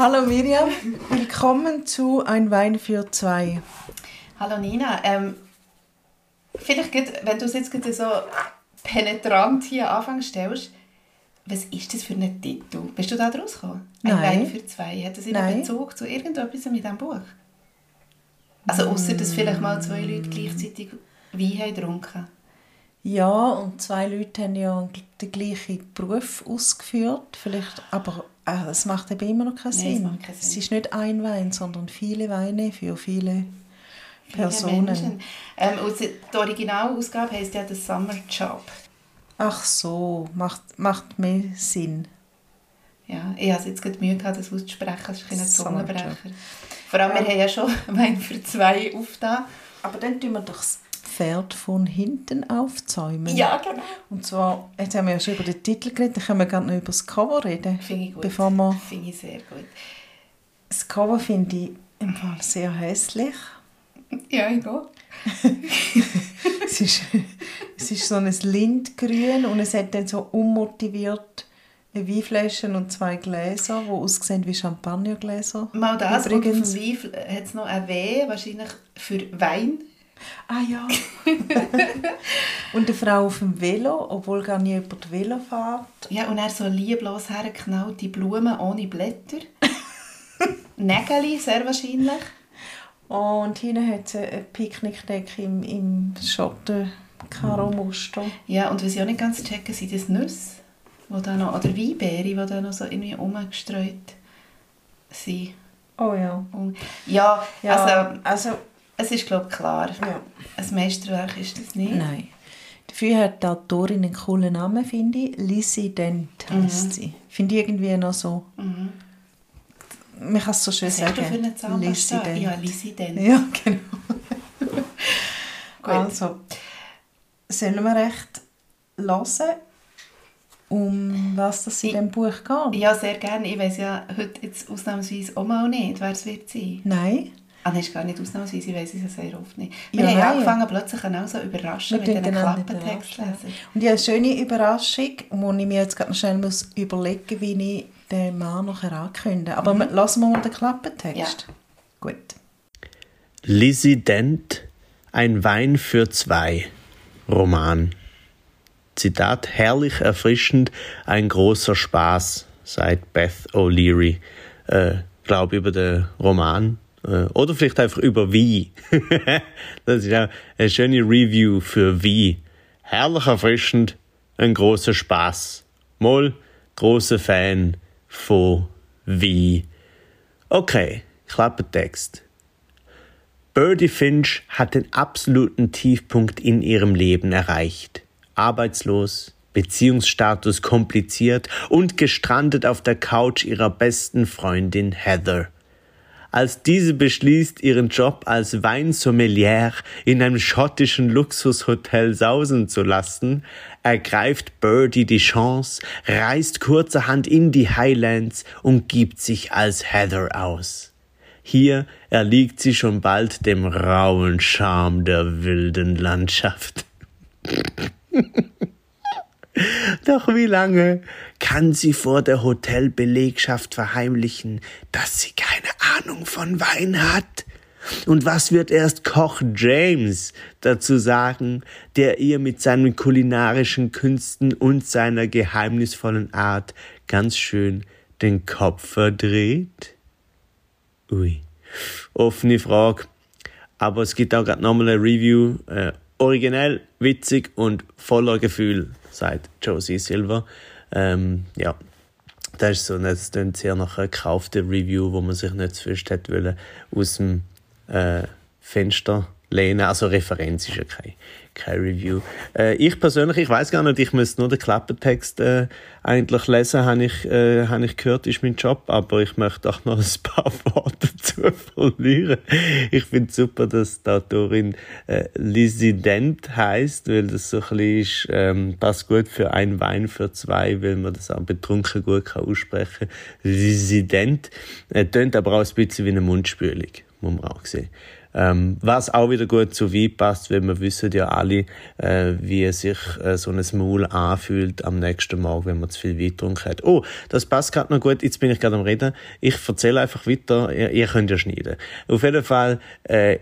Hallo Miriam, willkommen zu Ein Wein für zwei. Hallo Nina, ähm, vielleicht, wenn du es jetzt so penetrant hier anfangen stellst, was ist das für ein Titel? Bist du da draus gekommen? Ein Nein. Wein für zwei. Hat das einen Bezug zu irgendetwas mit diesem Buch? Also außer dass vielleicht mal zwei Leute gleichzeitig Wein haben getrunken. Ja, und zwei Leute haben ja den gleichen Beruf ausgeführt. Vielleicht, aber äh, es macht eben immer noch keinen Nein, Sinn. es Sinn. ist nicht ein Wein, sondern viele Weine für viele Personen. Ähm, und die Originalausgabe heisst ja «The Summer Job». Ach so, macht, macht mehr Sinn. Ja, ich hatte jetzt gerade Mühe, gehabt, das auszusprechen. Das ist ein Zungenbrecher. Vor allem, wir haben ja schon Wein für zwei aufgetan. Aber dann tun wir doch das Pferd von hinten aufzäumen. Ja, genau. Und zwar, jetzt haben wir ja schon über den Titel geredet, dann können wir gerne noch über das Cover reden. Finde ich gut. Bevor wir Finde ich sehr gut. Das Cover finde ich im Fall sehr hässlich. Ja, ich gehe. es, ist, es ist so ein Lindgrün und es hat dann so unmotiviert eine Weinflasche und zwei Gläser, die aussehen wie Champagnergläser. Mal das Übrigens. und dem Wein hat es noch ein W, wahrscheinlich für Wein. Ah ja. und eine Frau auf dem Velo, obwohl gar nie jemand Velo fährt. Ja, und er so lieblos hergeknallte Blumen ohne Blätter. Nägeli, sehr wahrscheinlich. Und hinten hat sie eine Picknickdecke im, im Schotten-Karo-Muster. Ja, und was ich auch nicht ganz checke, sind das Nüsse, wo da noch, oder Weinbeere, die da noch so irgendwie rumgestreut sind. Oh ja. Und, ja, Ja, also also es ist glaube ich klar. Ja. Ein Meisterwerk ist das nicht. Nein. Dafür hat die Autorin einen coolen Namen, finde ich. Lizzie Dent heisst sie. Finde ich irgendwie noch so... Man kann es so schön Was hast sagen. du für eine Lizzie Zahnpasta? Dent. Ja, Lizzie Dent. Ja, genau. Gut. Also, sollen wir recht hören, um was das in diesem Buch geht? Ja, sehr gerne. Ich weiß ja heute jetzt ausnahmsweise auch mal nicht, wer es wird sein. Nein? Ah, das ist gar nicht ausnahmsweise, ich weiß es ja sehr oft nicht. Ja, Wir haben nein. angefangen, plötzlich auch so überraschen mit diesen einander Klappentext überraschen. lesen. Und ich habe eine schöne Überraschung, wo ich mir jetzt gerade noch schnell muss überlegen muss, wie ich den Mann nachher ankündige. Aber Mhm. lassen wir mal den Klappentext. Gut. Lizzie Dent, Ein Wein für zwei. Roman. Zitat, herrlich erfrischend, ein großer Spaß, sagt Beth O'Leary. Äh, glaube über den Roman. Äh, oder vielleicht einfach über Wie. das ist ja eine schöne Review für Wie. Herrlich erfrischend, ein großer Spaß. Mal großer Fan von Wie. Okay, Klappentext. Birdie Finch hat den absoluten Tiefpunkt in ihrem Leben erreicht. Arbeitslos, Beziehungsstatus kompliziert und gestrandet auf der Couch ihrer besten Freundin Heather. Als diese beschließt, ihren Job als Weinsommelier in einem schottischen Luxushotel sausen zu lassen, ergreift Birdie die Chance, reist kurzerhand in die Highlands und gibt sich als Heather aus. Hier erliegt sie schon bald dem rauen Charme der wilden Landschaft. Doch wie lange kann sie vor der Hotelbelegschaft verheimlichen, dass sie keine Ahnung von Wein hat? Und was wird erst Koch James dazu sagen, der ihr mit seinen kulinarischen Künsten und seiner geheimnisvollen Art ganz schön den Kopf verdreht? Ui, offene Frage. Aber es gibt auch gerade nochmal eine Review. Äh, originell, witzig und voller Gefühl, sagt Josie Silver. Ähm, ja, das ist so, das klingt sehr nach einer gekauften Review, wo man sich nicht zuerst hätte aus dem äh, Fenster lehnen. Also Referenz ist ja kein, kein Review. Äh, ich persönlich, ich weiß gar nicht, ich müsste nur den Klappentext äh, eigentlich lesen, habe ich, äh, hab ich gehört, ist mein Job, aber ich möchte auch noch ein paar Worte dazu verlieren. Ich finde super, dass die Autorin äh, Lisident heißt, weil das so ein bisschen ist, ähm, passt gut für ein Wein für zwei, weil man das auch betrunken gut kann aussprechen. Lisident. Äh, tönt aber auch ein bisschen wie eine Mundspülung, muss man auch sehen. Ähm, was auch wieder gut zu Wein passt, weil wir wissen ja alle, äh, wie sich äh, so ein Maul anfühlt am nächsten Morgen, wenn man zu viel Wein hat. Oh, das passt gerade noch gut. Jetzt bin ich gerade am Reden. Ich erzähle einfach weiter. Ihr, ihr könnt ja schneiden. Auf jeden Fall, äh,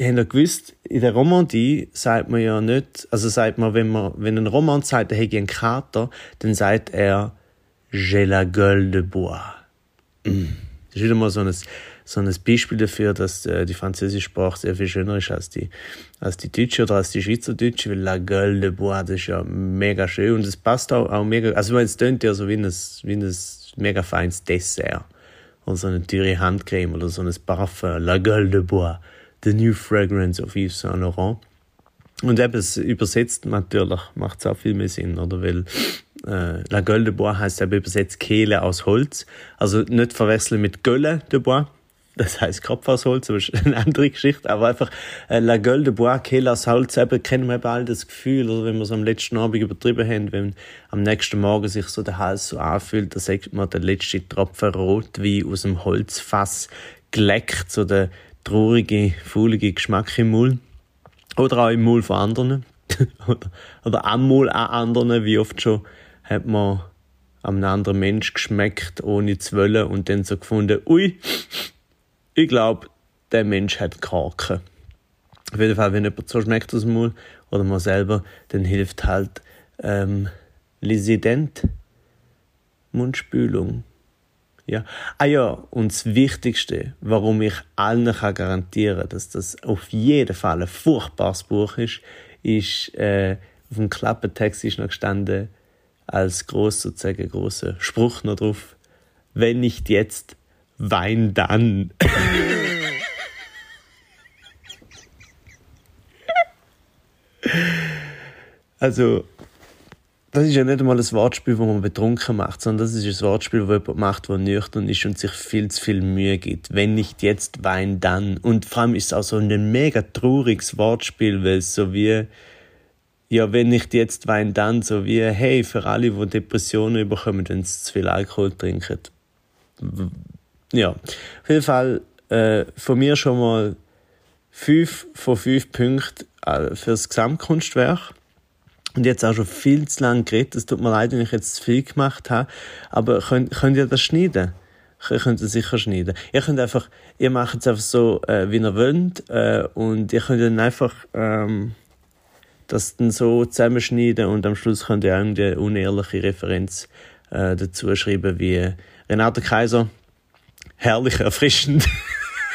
habt ihr gewusst, in der Romandie sagt man ja nicht, also sagt man, wenn man, wenn ein Roman sagt, er hätte einen Kater, dann sagt er, j'ai la gueule de bois. Mm. Das ist wieder mal so ein so ein Beispiel dafür, dass äh, die französische Sprache sehr viel schöner ist als die, als die deutsche oder als die Schweizerdeutsche, weil La Gueule de Bois, das ist ja mega schön und es passt auch, auch mega, also es tönt ja so wie ein, wie ein mega feines Dessert oder so eine teure Handcreme oder so ein Parfum, La Gueule de Bois, the new fragrance of Yves Saint Laurent. Und eben, es übersetzt natürlich, macht es auch viel mehr Sinn, oder? Weil äh, La Gueule de Bois heißt eben übersetzt Kehle aus Holz. Also nicht verwechseln mit Gueule de Bois, das heißt Kopf aus Holz, aber ist eine andere Geschichte, aber einfach äh, La Gueule de Bois, Kehl aus Holz, eben kennen wir eben das Gefühl, oder wenn wir es am letzten Abend übertrieben haben, wenn am nächsten Morgen sich so der Hals so anfühlt, da sagt man, der letzte Tropfen Rotwein aus dem Holzfass geleckt, so der traurige, faulige Geschmack im Mund. Oder auch im Mund von anderen. oder, am Mund an anderen, wie oft schon hat man einem anderen Mensch geschmeckt, ohne zu wollen, und dann so gefunden, ui, ich glaube, der Mensch hat Kraken. Auf jeden Fall, wenn jemand so schmeckt aus dem Mund oder man selber, dann hilft halt ähm, Lisident, Mundspülung. Ja. Ah ja, und das Wichtigste, warum ich allen kann garantieren dass das auf jeden Fall ein furchtbares Buch ist, ist, äh, auf dem Klappentext ist noch gestanden, als groß sozusagen großer Spruch noch drauf, wenn nicht jetzt, Wein dann. also, das ist ja nicht einmal ein Wortspiel, das man betrunken macht, sondern das ist ein Wortspiel, das jemand macht, der nüchtern ist und sich viel zu viel Mühe gibt. Wenn nicht jetzt, Wein dann. Und vor allem ist es auch so ein mega trauriges Wortspiel, weil es so wie, ja, wenn nicht jetzt, Wein dann, so wie, hey, für alle, die Depressionen bekommen, wenn sie zu viel Alkohol trinken ja, auf jeden Fall äh, von mir schon mal fünf von fünf Punkten äh, fürs Gesamtkunstwerk. Und jetzt auch schon viel zu lange geredet. Es tut mir leid, wenn ich jetzt zu viel gemacht habe. Aber könnt, könnt ihr das schneiden? Ihr könnt es sicher schneiden. Ihr könnt einfach, ihr macht es einfach so, äh, wie ihr wollt. Äh, und ihr könnt dann einfach ähm, das dann so zusammenschneiden und am Schluss könnt ihr eine unehrliche Referenz äh, dazu schreiben, wie Renate Kaiser herrlich erfrischend.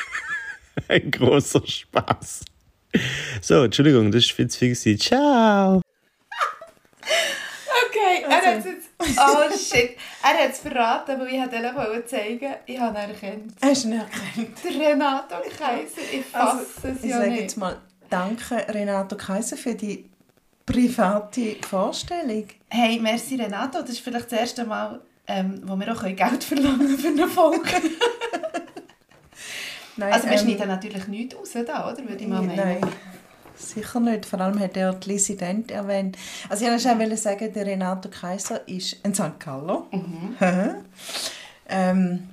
Ein großer Spaß. So, Entschuldigung, das war viel zu viel. Ciao! Okay, er hat jetzt... Oh shit, er hat es verraten, aber ich wollte ihn zeigen. Ich habe ihn erkannt. Hast du ihn erkannt? Der Renato Kaiser, ich fasse also, es ich ja sage nicht. jetzt mal Danke, Renato Kaiser, für die private Vorstellung. Hey, merci Renato, das ist vielleicht das erste Mal, ähm, wo wir auch Geld verlangen für eine Folge. Nein, Also wir ähm, schneiden natürlich nichts raus, da, oder? Würde ich mal meinen. Nein, sicher nicht. Vor allem hat er die Lizzie Dent erwähnt. Also ich wollte schon sagen, der Renato Kaiser ist ein St. Galler. ähm,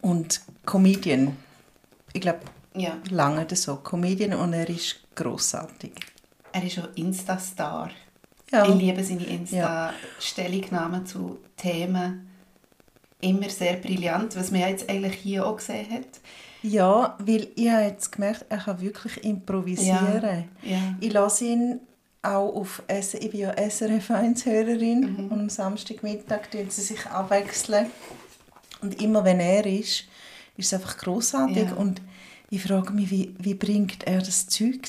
und Comedian. Ich glaube, Ja, lange das so. Comedian und er ist grossartig. er ist auch Insta-Star. Ja. Ich liebe seine Insta-Stellungnahmen zu Themen. Immer sehr brillant, was man ja jetzt eigentlich hier auch gesehen hat. Ja, weil ich habe jetzt gemerkt, er kann wirklich improvisieren. Ja. Ich lasse ihn auch auf S ich bin ja SRF 1 Hörerin Mhm. und am Samstagmittag tun sie sich abwechseln und immer wenn er ist, ist es einfach großartig Ja. und ich frage mich, wie, wie bringt er das Zeug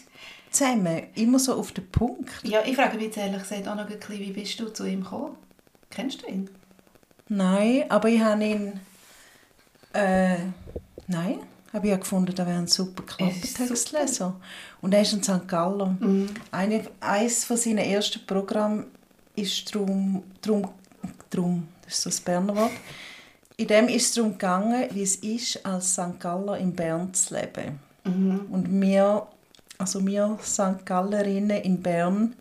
zusammen? Immer so auf den Punkt. Ja, ich frage mich jetzt ehrlich gesagt auch noch ein bisschen, wie bist du zu ihm gekommen? Kennst du ihn? Nein, aber ich habe ihn äh, nein, habe ich ja gefunden, da wäre ein super Klappentextleser. Und er ist in St. Gallen. Mhm. Eine, eines von seinen ersten Programmen ist drum, drum, drum, das ist so das Berner Wort, in dem ist es darum gegangen, wie es ist, als St. Galler in Bern zu leben. Mhm. Und wir, also wir St. Gallerinnen in Bern,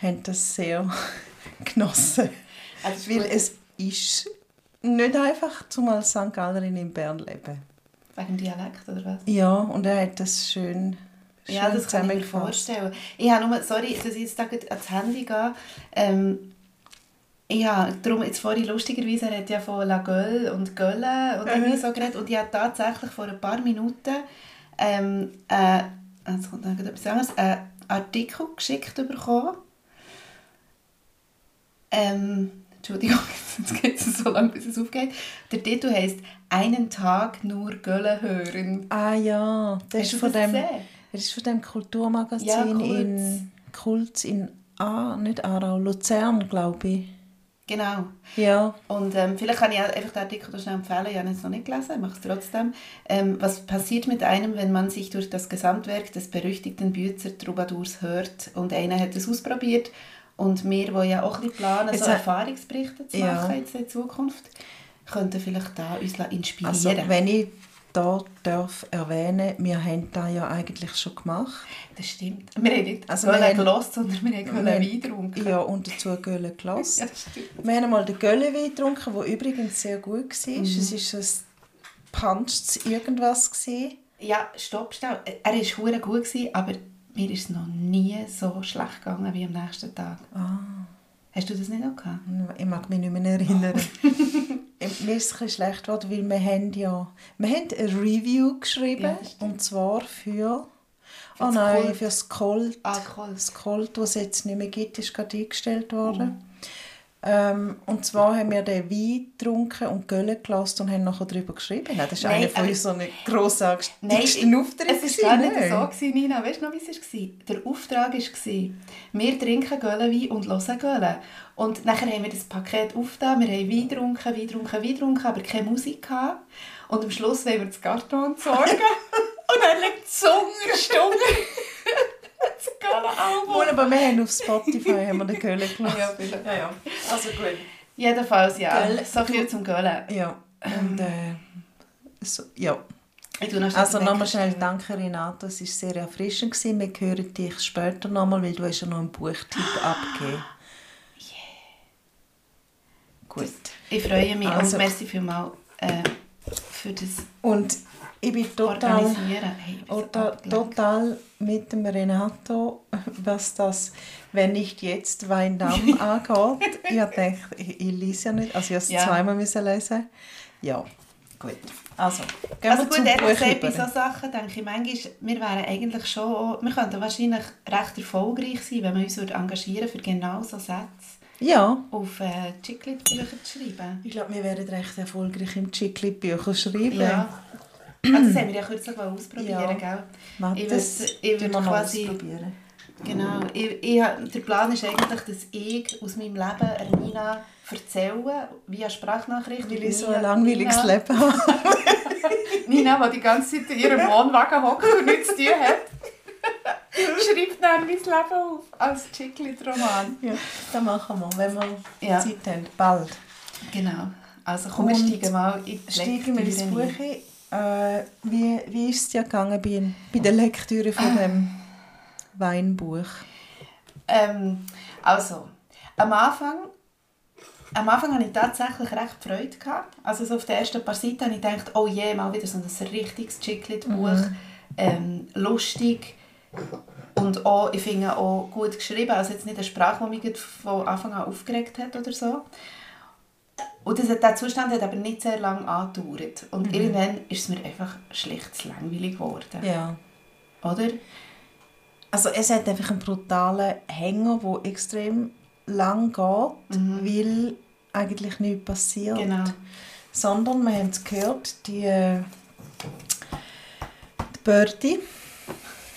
haben das sehr genossen. Also Weil es ist nicht einfach, zum als St. Gallerin in Bern leben. Wegen Dialekt, oder was? Ja, und er hat das schön, Ja, das kann ich mir vorstellen. Ich habe nur, sorry, dass ich jetzt da ans Handy gehe. Ähm, ich habe darum jetzt vorhin lustigerweise, er hat ja von La Gueule und Gölle und irgendwie so geredet und ich habe tatsächlich vor ein paar Minuten ähm, äh, jetzt kommt noch etwas anderes, einen Artikel geschickt bekommen. Ähm, Entschuldigung, jetzt geht es so lange, bis es aufgeht. Der Titel heisst «Einen Tag nur Gölle hören». Ah ja, das Hast ist von das dem, gesehen? das ist von dem Kulturmagazin Ja, Kulz. in Kulz in A, nicht Aarau, Luzern, glaube ich. Genau. Ja, Und ähm, vielleicht kann ich auch einfach den Artikel schnell empfehlen. Ich habe jetzt noch nicht gelesen, mache es trotzdem. Ähm, was passiert mit einem, wenn man sich durch das Gesamtwerk des berüchtigten Büzer Troubadours hört? Und einer hat es ausprobiert. Und wir, die ja auch ein bisschen planen, Jetzt so Erfahrungsberichte zu Ja. machen jetzt in Zukunft, könnten vielleicht da uns inspirieren. also wenn ich da darf erwähnen, wir haben das ja eigentlich schon gemacht. das stimmt. Wir haben nicht Also haben- gelost, sondern wir haben Wein getrunken. Ja, und dazu Gölle gelassen. Ja. Wir haben einmal den Göllewein getrunken, der übrigens sehr gut war. Mhm. Es war ein Punchs irgendwas. Gewesen. Ja, stopp, schnell. Er war hure gut, gewesen, aber mir ist es noch nie so schlecht gegangen wie am nächsten Tag. Ah. Hast du das nicht auch gehabt? Ich mag mich nicht mehr erinnern. Mir ist es ein schlecht geworden, weil wir haben ja wir haben eine Review geschrieben. Ja, und zwar für... Für oh das nein, Kult. für das Colt. Ah, cool. Das Colt, das es jetzt nicht mehr gibt, ist gerade eingestellt worden. Mhm. Ähm, und zwar haben wir den Wein getrunken und Gölle gelassen und haben nachher darüber geschrieben. Das ist Nein, einer von unseren grossartigsten Nein, Auftritten. es war gar nicht gewesen, so, gewesen, Nina. Weißt du noch, wie es war? Der Auftrag war, wir trinken Göllenwein und hören Gölle. Und nachher haben wir das Paket aufgetan, wir haben Wein getrunken, Wein getrunken, Wein getrunken, aber keine Musik gehabt. Und am Schluss wollen wir das Karton entsorgen. und dann liegt die Zunge stumm. das. Wohl, aber wir haben auf Spotify haben wir den Gölle gelassen. Ja, ja, ja. Also gut. Jedenfalls, ja. Gölle- So viel zum Göllen. Ja, und äh, so, ja. Ich tue noch schnell Also nochmal schnell danke Renato, es war sehr erfrischend. Gewesen. Wir hören dich später nochmal, weil du hast ja noch einen Buchtipp abgegeben. Gut. Ich freue mich Also- und merci vielmals äh, für das Und ich bin total. Hey, so total, mit dem Renato, was das, wenn nicht jetzt, Weindamm angeht. Ich habe gedacht, ich, ich lese ja nicht, also ich musste es Ja. zweimal müssen lesen. Ja, gut. Also, gehen Also wir gut, zum Buch bei über. solchen Sachen denke ich manchmal, wir wären eigentlich schon, wir könnten wahrscheinlich recht erfolgreich sein, wenn wir uns engagieren für genau so Sätze Ja, auf äh, Chiclet-Bücher zu schreiben. ich glaube, wir werden recht erfolgreich im Chicli-Bücher schreiben. Ja. Also das haben wir ja kürzlich mal ausprobieren, Ja. gell? Warte, Ich das würd- ich tun würd wir noch quasi- ausprobieren. Genau. Ich, ich, der Plan ist eigentlich, dass ich aus meinem Leben Nina erzähle, via Sprachnachricht. Weil ich so ein langweiliges Nina- Leben habe. Nina, die die ganze Zeit in ihrem Wohnwagen hockt und nichts zu tun hat, schreibt dann mein Leben auf als Chiclet-Roman. Ja, das machen wir, wenn wir Ja. Zeit haben. Bald. Genau. Also komm, wir steigen mal in die Steigen wir ins Buch ein. Äh, wie, wie ist es dir gegangen bei, bei der Lektüre von dem Weinbuch? Ähm, also, am Anfang, am Anfang hatte ich tatsächlich recht Freude. Gehabt. Also so auf den ersten paar Seiten habe ich gedacht, oh je, mal wieder so ein richtiges Chiclet-Buch. Ähm, lustig. Und auch, ich finde auch gut geschrieben. Also jetzt nicht eine Sprache, die mich von Anfang an aufgeregt hat oder so. Und das, der Zustand hat aber nicht sehr lange angedauert. Und irgendwann ist es mir einfach schlicht zu langweilig geworden. Ja. Oder? Also es hat einfach einen brutalen Hänger, der extrem lang geht, weil eigentlich nichts passiert. Genau. Sondern, wir haben es gehört, die, äh, die Birdie,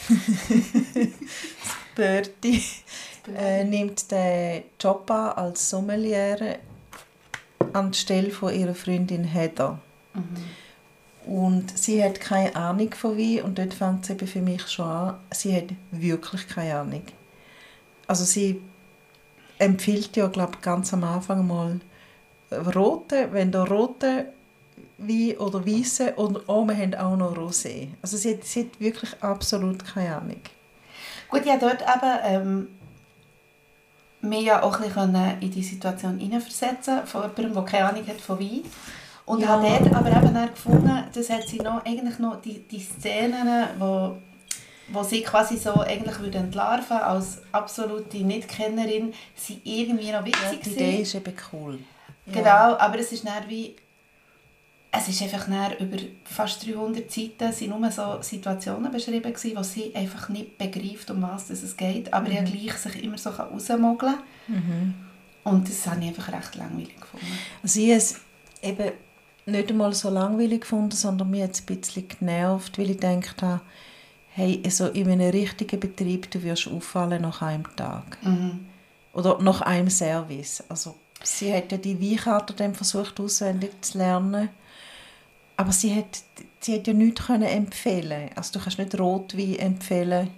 Birdie äh, nimmt den Job an als Sommelier anstelle von ihrer Freundin Heather. Und sie hat keine Ahnung von Wein und dort fängt es eben für mich schon an. Sie hat wirklich keine Ahnung. Also sie empfiehlt ja, glaube ganz am Anfang mal rote, wenn da rote Wein oder weiße und oh, wir haben auch noch Rosé. Also sie hat, sie hat wirklich absolut keine Ahnung. Gut, ja, dort eben ähm, mich ja auch ein bisschen in die Situation hineinversetzen von jemandem, der keine Ahnung hat von Wein. Und Ja. habe dort aber eben dann gefunden, das hat sie noch, eigentlich noch die, die Szenen, wo, wo sie quasi so eigentlich würde entlarven als absolute Nichtkennerin, sie irgendwie noch Ja, witzig die sind. Idee ist eben cool. Genau, aber es ist dann wie es ist einfach über fast 300 Seiten sind nur so Situationen beschrieben gewesen, wo sie einfach nicht begreift, um was es geht, aber ja gleich sich immer so rausmogeln kann. Und das habe ich einfach recht langweilig gefunden. Also ich habe es eben nicht einmal so langweilig gefunden, sondern mir es ein bisschen genervt, weil ich gedacht habe, hey, also in einem richtigen Betrieb, du wirst auffallen nach einem Tag. Oder nach einem Service. Also sie hat ja die Weinkarte dann versucht auswendig zu lernen, aber sie hat, sie hat ja nichts können empfehlen Also du kannst nicht Rotwein empfehlen,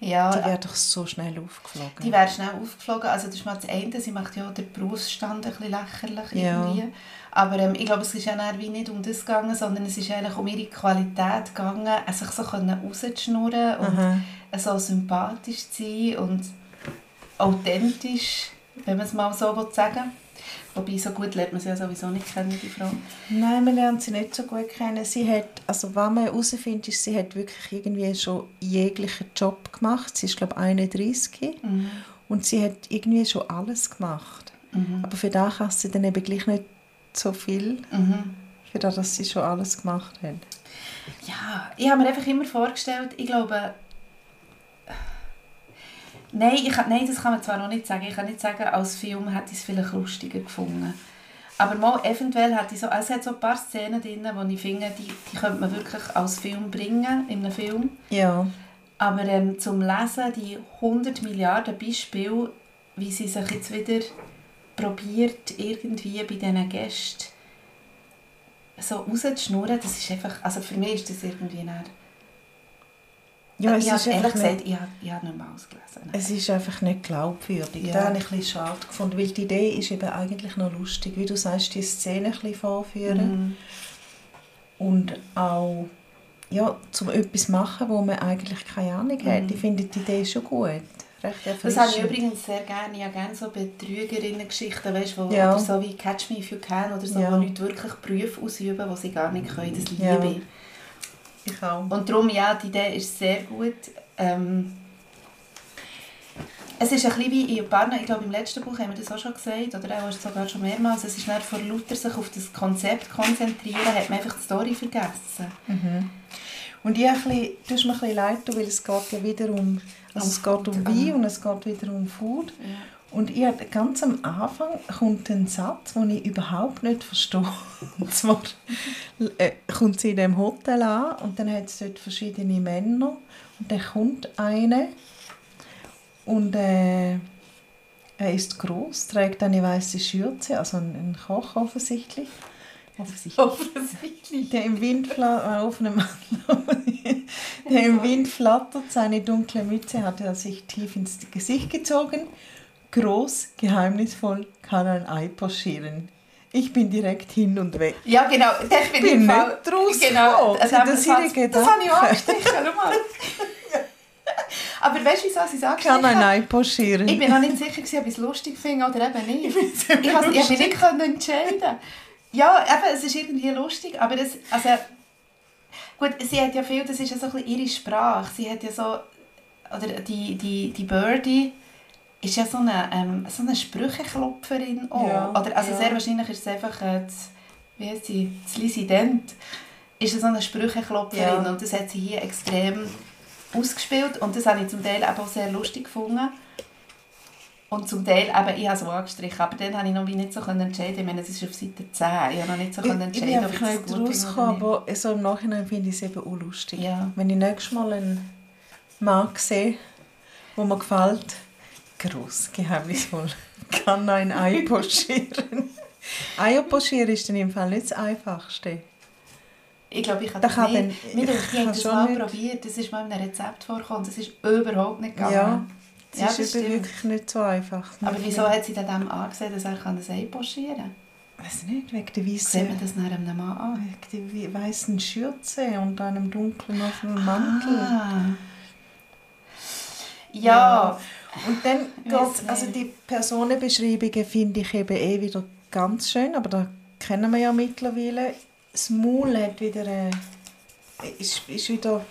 Ja, die wäre doch so schnell aufgeflogen. Die wäre schnell aufgeflogen. Also das ist mal das eine, sie macht ja den Berufsstand ein bisschen lächerlich Ja. irgendwie. Aber ähm, ich glaube, es ist ja wie nicht um das gegangen, sondern es ist eigentlich um ihre Qualität gegangen, äh, sich so rauszuschnurren und Aha. äh, so sympathisch zu sein und authentisch, wenn man es mal so will sagen Wobei, so gut lernt man sie ja sowieso nicht kennen, die Frau. Nein, man lernt sie nicht so gut kennen. Sie hat, also was man herausfindet, ist, sie hat wirklich irgendwie schon jeglichen Job gemacht. Sie ist, glaube ich, 31 und sie hat irgendwie schon alles gemacht. Aber für das kann sie dann eben gleich nicht so viel, für das, dass sie schon alles gemacht hat. Ja, ich habe mir einfach immer vorgestellt, ich glaube... Nein, ich, nein, das kann man zwar noch nicht sagen. Ich kann nicht sagen, als Film hätte ich es vielleicht lustiger gefunden. Aber mal eventuell hat ich so, es hat so ein paar Szenen drin, wo ich finde, die, die könnte man wirklich als Film bringen, in einem Film. Ja, Aber ähm, zum Lesen, die 100 Milliarden Beispiele, wie sie sich jetzt wieder probiert, irgendwie bei diesen Gästen so rauszuschnurren, das ist einfach, also für mich ist das irgendwie nicht... ja es, ich ist habe ehrlich gesagt, nicht, ich habe, ich habe nicht mal ausgelesen. es ist einfach nicht glaubwürdig. Ja. Das habe ich ein bisschen schade gefunden, weil die Idee ist eben eigentlich noch lustig. Wie du sagst, die Szene ein bisschen vorführen. Mhm. und auch ja, zum etwas machen, wo man eigentlich keine Ahnung hat. Ich finde die Idee schon gut. Mhm. Das habe ich übrigens sehr gerne. Ich habe gerne so Betrügerinnen-Geschichten, weißt, wo, Ja. oder so wie «Catch me if you can» oder so, Ja. wo Leute wirklich Berufe ausüben, die sie gar nicht können. Das liebe Ja. Ich. Auch. Und darum, ja, die Idee ist sehr gut. Ähm, es ist ein bisschen wie in Barna, ich glaube im letzten Buch haben wir das auch schon gesagt, oder auch sogar schon mehrmals, es ist nicht vor lauter sich auf das Konzept konzentrieren, hat man einfach die Story vergessen. Und ich bisschen, hast mir ein bisschen leid, weil es geht ja wieder um, also es geht um Wein und es geht wieder um Food. Und ich hatte ganz am Anfang kommt ein Satz, den ich überhaupt nicht verstehe. Und zwar äh, kommt sie in dem Hotel an und dann hat es dort verschiedene Männer und dann kommt einer und äh, er ist groß, trägt eine weiße Schürze, also ein, ein Koch offensichtlich. Offensichtlich. Offensichtlich. Der im Wind, fla- äh, der im Wind flattert, seine dunkle Mütze hat er sich tief ins Gesicht gezogen. Groß, geheimnisvoll kann ein Ei pochieren. Ich bin direkt hin und weg. Ja, genau, das bin, Bin ich Fall. nicht draus Genau, gekommen. das, Das wir- sind ihre das, das habe ich auch Gedanken. angestrichen. Aber weißt du, wieso sie es angestrichen Kann ein habe? Ei pochieren. Ich bin noch nicht sicher, gewesen, ob ich es lustig finde oder eben nicht. Ich, ich habe mich nicht können entscheiden. Ja, eben, es ist irgendwie lustig, aber das, also, gut, sie hat ja viel, das ist ja so ein bisschen ihre Sprache. Sie hat ja so, oder die, die, die Birdie ist ja so eine, ähm, so eine Sprücheklopferin auch. Ja, oder, also ja. sehr wahrscheinlich ist es einfach, äh, das, wie heißt sie, das Lisident, ist ja so eine Sprücheklopferin Ja. und das hat sie hier extrem ausgespielt und das habe ich zum Teil eben auch sehr lustig gefunden. Und zum Teil, eben, ich habe es auch angestrichen, aber dann habe ich noch nicht so entscheiden Ich meine, es ist auf Seite 10. Ich habe noch nicht so ich, können ich entscheiden, ob ich es nicht gut rausgekommen, aber so im Nachhinein finde ich es eben auch lustig. Ja. Wenn ich nächstes Mal einen Mann sehe, der mir gefällt, gross, geheimnisvoll, kann ein Ei pochieren. Eier pochieren ist dann im Fall nicht das Einfachste. Ich glaube, ich habe Da das nicht. denkt, ich ich habe das mal nicht. probiert. Das ist mal in einem Rezept vorgekommen. Das ist überhaupt nicht gegangen. Ja, es Ja, ist das stimmt. wirklich nicht so einfach. Aber wieso hat sie dann dem angesehen, dass er das Ei pochieren kann? Weiß nicht, wegen der Sieht man weißen, das nach einem Mann an? wegen der weißen Schürze und einem dunklen offenen Mantel. Ah. Ja, Und dann geht also die Personenbeschreibungen finde ich eben eh wieder ganz schön, aber da kennen wir ja mittlerweile. Das Maul hat wieder eine, ist, ist wieder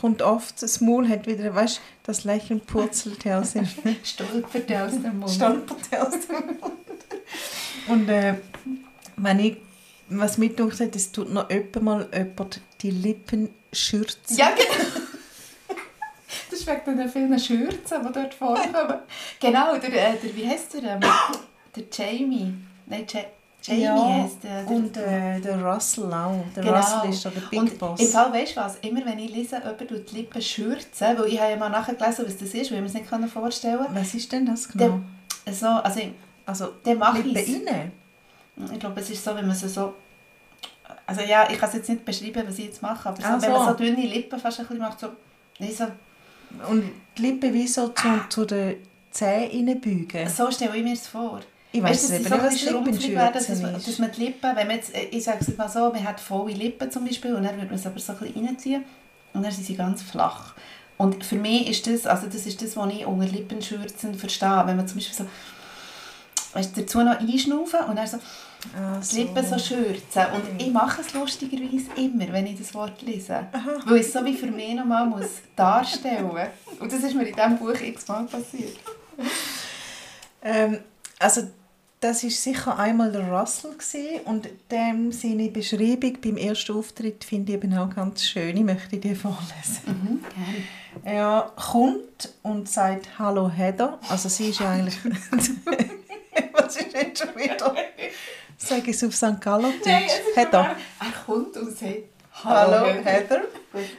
kommt oft, das Maul hat wieder, weißt das Lächeln purzelt aus dem stolpert aus dem Mund. stolpert aus dem Mund. Und äh, wenn ich, was mir gedacht hat, es tut noch öppe mal jemand die Lippen schürzen. Ja, genau. Das ist wegen den vielen Schürzen, die dort vorkommen. genau, der, äh, der wie heißt der? Ähm, der Jamie. Nein, ja Jamie Ja, heisst der. der Und äh, der Russell auch. Der Genau. Russell ist da der Big und Boss. im Fall, weißt du was, immer wenn ich lese, jemand tut die Lippen schürzen, weil ich habe ja mal nachgelesen, was das ist, weil ich mir es nicht vorstellen konnte. Was ist denn das genau? So, also, ich- also dann mache ich Lippen rein? Ich glaube, es ist so, wenn man sie so... Also ja, ich kann es jetzt nicht beschreiben, was ich jetzt mache, aber so, Ah, wenn man so. so dünne Lippen fast ein bisschen macht, so... Nicht so, Und die Lippen wie so zu, zu den Zähnen reinbeugen. so stelle ich mir es vor. Ich weiß du, eben dass nicht, was so schrumpfig werden, dass, man- dass man die Lippen, wenn man jetzt, ich sage es mal so, man hat volle Lippen zum Beispiel und dann würde man es aber so ein bisschen reinziehen und dann sind sie ganz flach. Und für mich ist das, also das ist das, was ich unter Lippenschürzen verstehe, wenn man zum Beispiel so weißt, du, dazu noch einschnaufen und dann so Ah, die Lippen so schürzen. Und ich mache es lustigerweise immer, wenn ich das Wort lese. Weil ich es so wie für mich nochmal muss darstellen muss. Und das ist mir in diesem Buch x-mal passiert. Ähm, also das ist sicher einmal der Russell gewesen, und dem seine Beschreibung beim ersten Auftritt finde ich eben auch ganz schön. Ich möchte die vorlesen. Mhm, gerne. Er kommt und sagt Hallo Heather. Also sie ist ja eigentlich... Was ist denn schon wieder? Sag es auf St. Gallen ist Heather. Er kommt und sagt Hallo, Heather. Heather.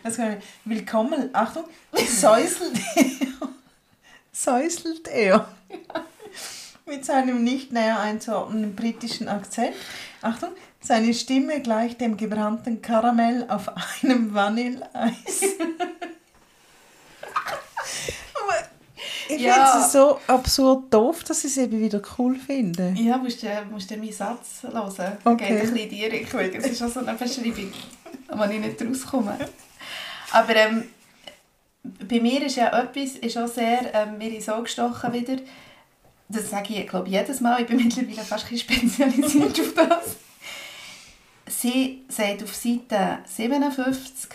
Das. Willkommen. Achtung. Säuselt er. Säuselt er. Mit seinem nicht näher einzuordnenden britischen Akzent. Achtung. Seine Stimme gleicht dem gebrannten Karamell auf einem Vanilleeis. Ich Ja. finde es so absurd doof, dass ich es eben wieder cool finde. Ja, musst du, musst du meinen Satz hören. Okay. Geht ein bisschen in die Richtung. Es ist auch so eine Beschreibung, wo ich nicht rauskomme. Aber ähm, bei mir ist ja etwas ist auch sehr, ähm, mir so gestochen wieder, das sage ich glaube jedes Mal, ich bin mittlerweile fast ein spezialisiert auf das. Sie sagt auf Seite 57,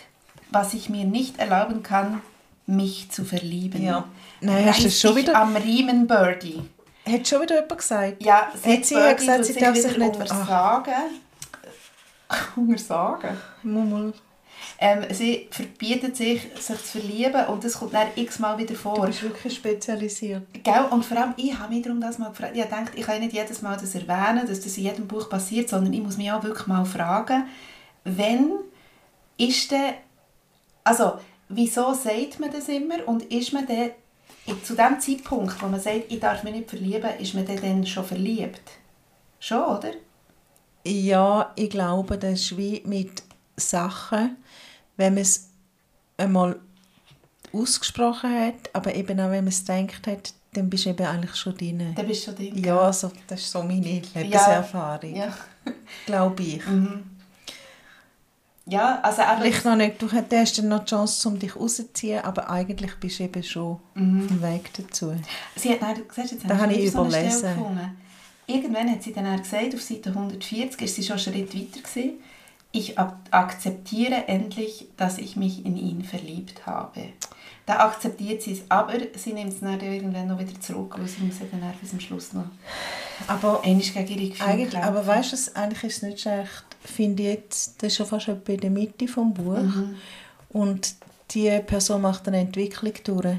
was ich mir nicht erlauben kann, mich zu verlieben. Ja. Nein, hast du schon wieder- am Riemen, Birdie. Hat schon wieder jemand gesagt? Ja, Hat sie ja gesagt, sie darf sich nicht- untersagen. Untersagen? Mummel. Ähm, sie verbietet sich, sich zu verlieben und das kommt dann x-mal wieder Du vor. bist wirklich spezialisiert. Gell? Und vor allem, ich habe mich darum das mal gefragt. Ich gedacht, ich kann nicht jedes Mal das erwähnen, dass das in jedem Buch passiert, sondern ich muss mich auch wirklich mal fragen, wenn ist denn, also, wieso sagt man das immer und ist man dann zu dem Zeitpunkt, wo man sagt, ich darf mich nicht verlieben, ist man dann, schon verliebt? Schon, oder? Ja, ich glaube, das ist wie mit Sachen, wenn man es einmal ausgesprochen hat, aber eben auch wenn man es gedacht hat, dann bist du eben eigentlich schon drin. Dann bist du schon drin. Ja, also das ist so meine Lebenserfahrung, Ja. glaube ich. Mhm. Ja, also eben, Vielleicht noch nicht, du hast dann noch die Chance, um dich rauszuziehen, aber eigentlich bist du eben schon Mhm. auf dem Weg dazu. sie hat siehst du, jetzt Da habe ich so überlesen. gefunden. Irgendwann hat sie dann auch gesagt, auf Seite 140, ist sie schon einen Schritt weiter gewesen, ich ak- akzeptiere endlich, dass ich mich in ihn verliebt habe. Da akzeptiert sie es, aber sie nimmt es dann irgendwann noch wieder zurück, weil sie muss ja dann bis zum Schluss noch Aber gegen ihre Gefühle aber weißt du, es- eigentlich ist es nicht schlecht, finde ich jetzt, das ist schon fast etwa in der Mitte des Buches. Mhm. Und die Person macht eine Entwicklung durch.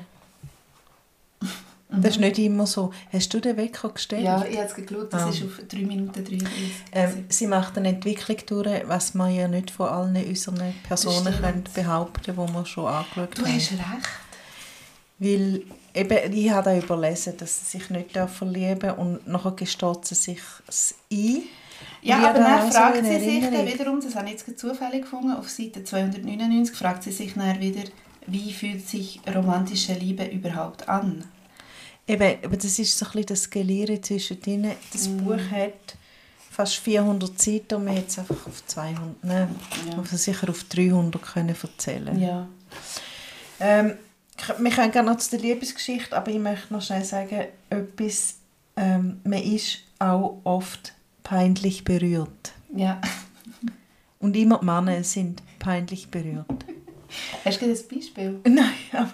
Das ist nicht immer so. Hast du den Wecker gestellt? Mhm. Ja, ich habe es geschaut, das Ah. ist auf 3 Minuten 33. Ähm, sie macht eine Entwicklung durch, was man ja nicht von allen unseren Personen können behaupten können, die wir schon angeschaut du haben. hast recht. Weil eben, ich habe auch überlesen, dass sie sich nicht verlieben darf und nachher gesteht sie sich ein. Ja, aber dann so fragt sie sich dann wiederum, das habe ich jetzt zufällig gefunden, auf Seite 299 fragt sie sich dann wieder, wie fühlt sich romantische Liebe überhaupt an? Eben, aber das ist so ein bisschen das Gelieren zwischen ihnen. Das Mhm. Buch hat fast 400 Seiten und wir hätten es einfach auf 200, nein, Ja. also sicher auf 300 können erzählen Ja. Ähm, wir können gerne noch zu der Liebesgeschichte, aber ich möchte noch schnell sagen, etwas, ähm, man ist auch oft peinlich berührt. ja. Und immer die Männer sind peinlich berührt. Hast du ein Beispiel? Nein, aber,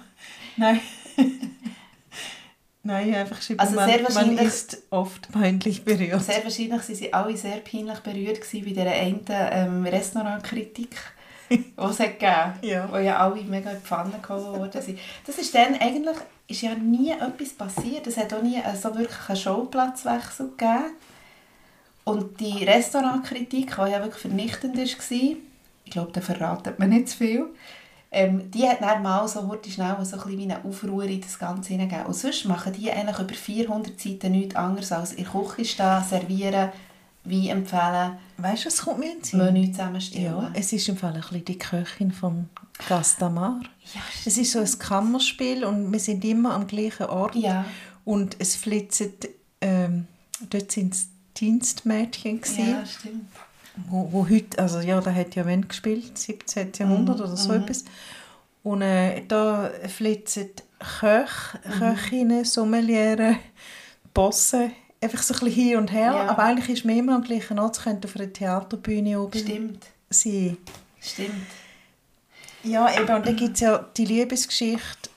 nein. nein, einfach geschrieben, Also man, sehr man wahrscheinlich- ist oft peinlich berührt. Sehr wahrscheinlich waren sie alle sehr peinlich berührt bei dieser einen ähm, Restaurantkritik, die es gegeben Ja. wo ja alle mega in die Pfanne gehauen worden sind. Das ist dann eigentlich ist ja nie etwas passiert. Es hat auch nie so wirklich einen Showplatzwechsel gegeben. Und die Restaurantkritik, die ja wirklich vernichtend war, ich glaube, da verratet man nicht zu viel, ähm, die hat dann mal so heute schnell so ein bisschen wie eine Aufruhr in das Ganze hineingegeben. Und sonst machen die eigentlich über 400 Seiten nichts anderes als in der Küche stehen, servieren, Wein empfehlen, Weißt du, was kommt mir in den Sinn? Menü zusammenstellen. Ja, es ist im Fall ein bisschen die Köchin von Gastamar. Ja, Es ist so ein Kammerspiel und wir sind immer am gleichen Ort. Ja. Und es flitzen, ähm, dort sind es Dienstmädchen gewesen, ja, stimmt. wo, wo heute, also ja, da hat ja wen gespielt, 17. Jahrhundert oder so etwas. Und äh, da flitzen Köch, Köchinnen, Sommeliere, Bosse, einfach so ein bisschen hin und her. Ja. Aber eigentlich ist man immer am gleichen Ort, könnte auf einer Theaterbühne oben Stimmt, sein. stimmt. Ja, eben, und dann gibt es ja die Liebesgeschichte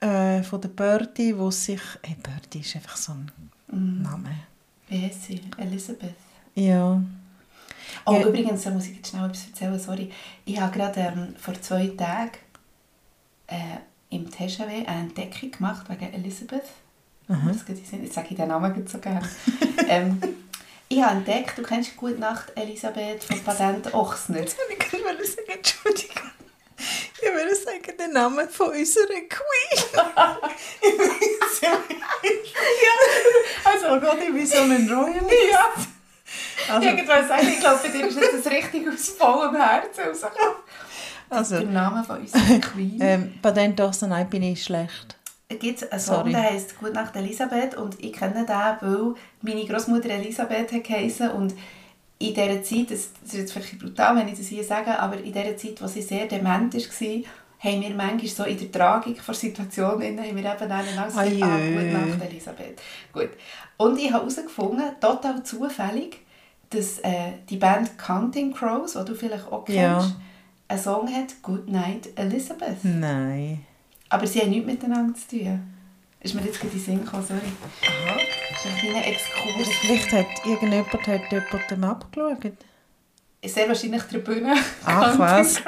äh, von der Birdie, wo sich... Hey, Birdie ist einfach so ein Mhm. Name. Wie heißt sie? Elisabeth. Ja. Oh, Ja. übrigens, da muss ich jetzt schnell etwas erzählen, sorry. Ich habe gerade ähm, vor zwei Tagen äh, im TGW eine Entdeckung gemacht wegen Elisabeth. Das den Sinn. Jetzt sage ich den Namen gerade so gerne. ähm, ich habe entdeckt, du kennst «Gute Nacht, Elisabeth» von Patent Ochsner. Ich wollte sagen, Entschuldigung. Ich würde sagen, den Namen von unserer Queen. Also, Oh Gott, ich bin so ein Royalist. ja. Also, Irgendwann sagen, ich glaube, bei dir ist das richtig aus vollem Herzen rausgekommen. also Der Name von unserer Queen. ähm, bei den doch nein, bin ich schlecht. gibt es einen Song, Sorry. der heisst «Gute Nacht Elisabeth» und ich kenne den, weil meine Großmutter Elisabeth hat geheissen und in dieser Zeit, das, ist jetzt vielleicht brutal, wenn ich das hier sage, aber in dieser Zeit, wo sie sehr dement war, haben wir manchmal so in der Tragik der Situation haben wir eben dann auch gesagt, Ajö. ah, «Gute Nacht Elisabeth». Gut. Und ich habe herausgefunden, total zufällig, dass äh, die Band Counting Crows, die du vielleicht auch kennst, Ja. einen Song hat «Good Night Elizabeth». Nein. Aber sie haben nichts miteinander zu tun. Ist mir jetzt gerade in den Sinn gekommen, sorry. Aha. Das ist ein kleiner Exkurs. Vielleicht hat irgendjemand hat jemandem abgeschaut. Sehr wahrscheinlich die Bühne. Ach, was?